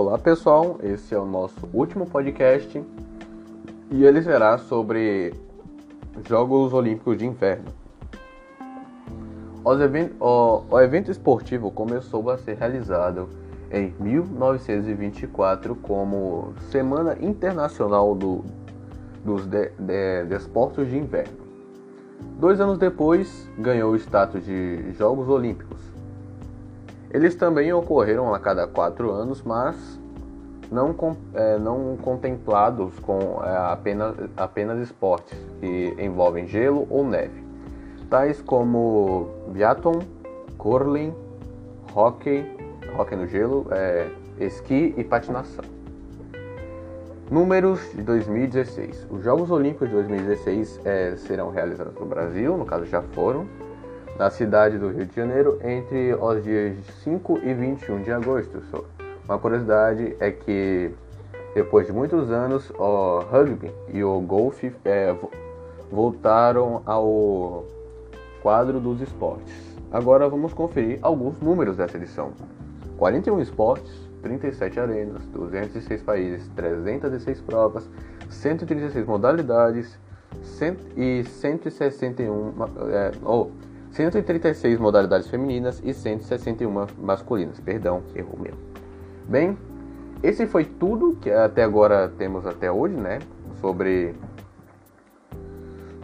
Olá pessoal, esse é o nosso último podcast e ele será sobre Jogos Olímpicos de Inverno. O, evento esportivo começou a ser realizado em 1924 como Semana Internacional do, dos de, de, Desportos de Inverno. Dois anos depois, ganhou o status de Jogos Olímpicos eles também ocorreram a cada quatro anos, mas não, é, não contemplados com é, apenas, apenas esportes que envolvem gelo ou neve, tais como biathlon, curling, hockey, hockey no gelo, é, esqui e patinação. Números de 2016. Os Jogos Olímpicos de 2016 é, serão realizados no Brasil, no caso já foram, na cidade do Rio de Janeiro entre os dias 5 e 21 de agosto. Uma curiosidade é que depois de muitos anos o rugby e o golfe é, voltaram ao quadro dos esportes. Agora vamos conferir alguns números dessa edição. 41 esportes, 37 arenas, 206 países, 306 provas, 136 modalidades e 161 é, oh, 136 modalidades femininas e 161 masculinas. Perdão, erro meu. Bem, esse foi tudo que até agora temos até hoje, né? Sobre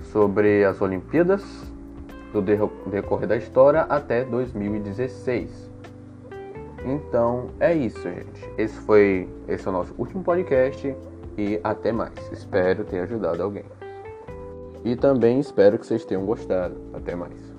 sobre as Olimpíadas do decorrer da história até 2016. Então é isso, gente. Esse foi esse é o nosso último podcast e até mais. Espero ter ajudado alguém. E também espero que vocês tenham gostado. Até mais.